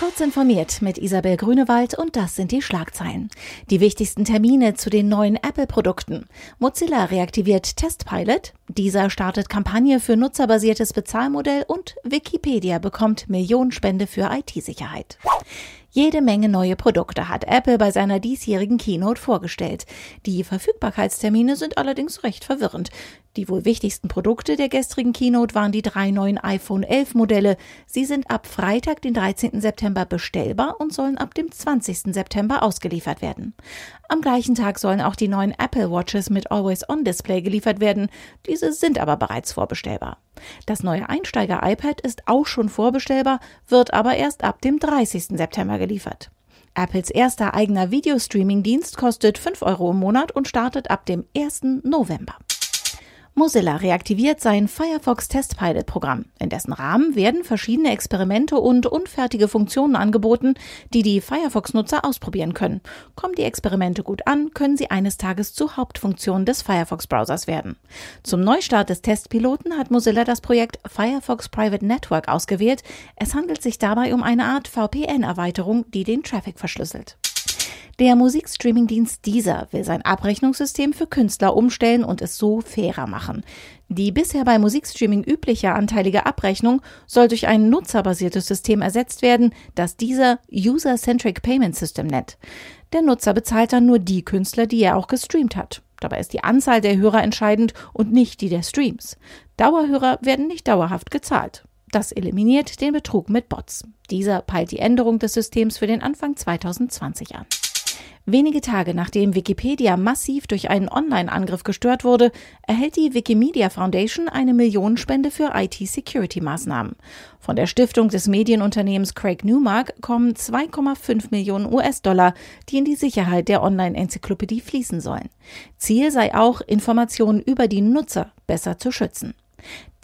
Kurz informiert mit Isabel Grünewald und das sind die Schlagzeilen. Die wichtigsten Termine zu den neuen Apple-Produkten. Mozilla reaktiviert Testpilot, dieser startet Kampagne für nutzerbasiertes Bezahlmodell und Wikipedia bekommt Millionenspende für IT-Sicherheit. Jede Menge neue Produkte hat Apple bei seiner diesjährigen Keynote vorgestellt. Die Verfügbarkeitstermine sind allerdings recht verwirrend. Die wohl wichtigsten Produkte der gestrigen Keynote waren die drei neuen iPhone 11 Modelle. Sie sind ab Freitag, den 13. September bestellbar und sollen ab dem 20. September ausgeliefert werden. Am gleichen Tag sollen auch die neuen Apple Watches mit Always-On-Display geliefert werden. Diese sind aber bereits vorbestellbar. Das neue Einsteiger-iPad ist auch schon vorbestellbar, wird aber erst ab dem 30. September geliefert. Apples erster eigener Videostreaming-Dienst kostet 5 Euro im Monat und startet ab dem 1. November. Mozilla reaktiviert sein Firefox Test Pilot Programm. In dessen Rahmen werden verschiedene Experimente und unfertige Funktionen angeboten, die die Firefox-Nutzer ausprobieren können. Kommen die Experimente gut an, können sie eines Tages zu Hauptfunktionen des Firefox-Browsers werden. Zum Neustart des Testpiloten hat Mozilla das Projekt Firefox Private Network ausgewählt. Es handelt sich dabei um eine Art VPN-Erweiterung, die den Traffic verschlüsselt. Der Musikstreaming-Dienst Deezer will sein Abrechnungssystem für Künstler umstellen und es so fairer machen. Die bisher bei Musikstreaming übliche anteilige Abrechnung soll durch ein nutzerbasiertes System ersetzt werden, das dieser User-Centric Payment System nennt. Der Nutzer bezahlt dann nur die Künstler, die er auch gestreamt hat. Dabei ist die Anzahl der Hörer entscheidend und nicht die der Streams. Dauerhörer werden nicht dauerhaft gezahlt. Das eliminiert den Betrug mit Bots. Dieser peilt die Änderung des Systems für den Anfang 2020 an. Wenige Tage nachdem Wikipedia massiv durch einen Online-Angriff gestört wurde, erhält die Wikimedia Foundation eine Millionenspende für IT-Security-Maßnahmen. Von der Stiftung des Medienunternehmens Craig Newmark kommen 2,5 Millionen US-Dollar, die in die Sicherheit der Online-Enzyklopädie fließen sollen. Ziel sei auch, Informationen über die Nutzer besser zu schützen.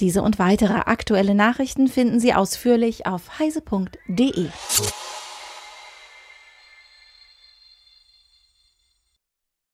Diese und weitere aktuelle Nachrichten finden Sie ausführlich auf heise.de.